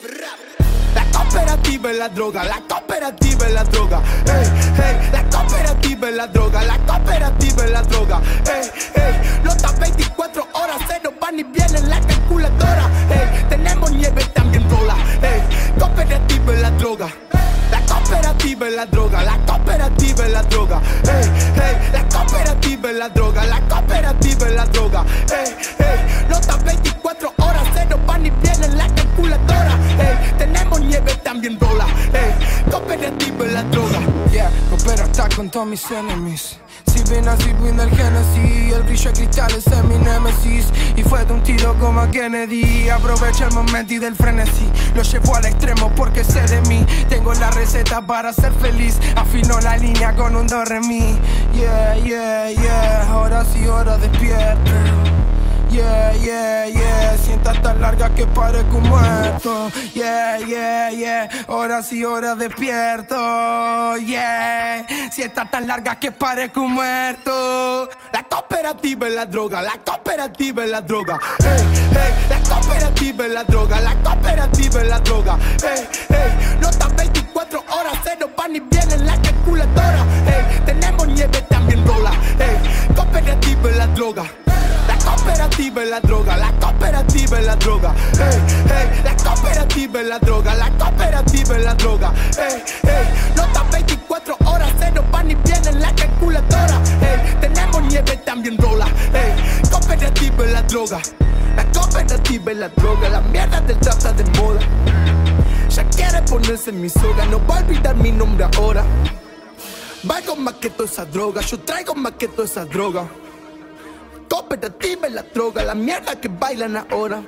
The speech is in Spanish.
La cooperativa es la droga, la cooperativa es la droga. Ey, ey, la cooperativa es la droga, la cooperativa es la droga. Ey, ey, notas 24 horas, se nos van y vienen la calculadora. Ey, tenemos nieve también rola. Ey, cooperativa es la droga. La cooperativa es la droga, la cooperativa es la droga. Ey, ey, la cooperativa es la droga, la cooperativa es la droga. Ey, con todos mis enemies. Si ven así vino el Genesis El brillo de cristales es mi némesis. Y fue de un tiro como a Kennedy. Aprovecha el momento y del frenesí. Lo llevo al extremo porque sé de mí. Tengo la receta para ser feliz. Afino la línea con un do re mi. Yeah, yeah, yeah. Ahora sí, ahora despierto. Yeah, yeah, yeah, sienta tan larga que parezco muerto. Yeah, yeah, yeah, horas y horas despierto. Yeah, sienta tan larga que parezco muerto. La cooperativa es la droga, la cooperativa es la droga. Ey, ey, la cooperativa es la droga, la cooperativa es la droga. Ey, ey, la droga, la cooperativa es la droga. Ey, ey, la cooperativa es la droga, la cooperativa es la droga. Ey, ey, notas 24 horas, se nos van y vienen la calculadora. Ey, tenemos nieve también rola. Ey, cooperativa es la droga. La cooperativa es la droga, la mierda del trap está de moda. Ya quiere ponerse en mi soga, no va a olvidar mi nombre ahora. Valgo más que toda esa droga, yo traigo más que toda esa droga. Cooperativa es la droga, la mierda que bailan ahora.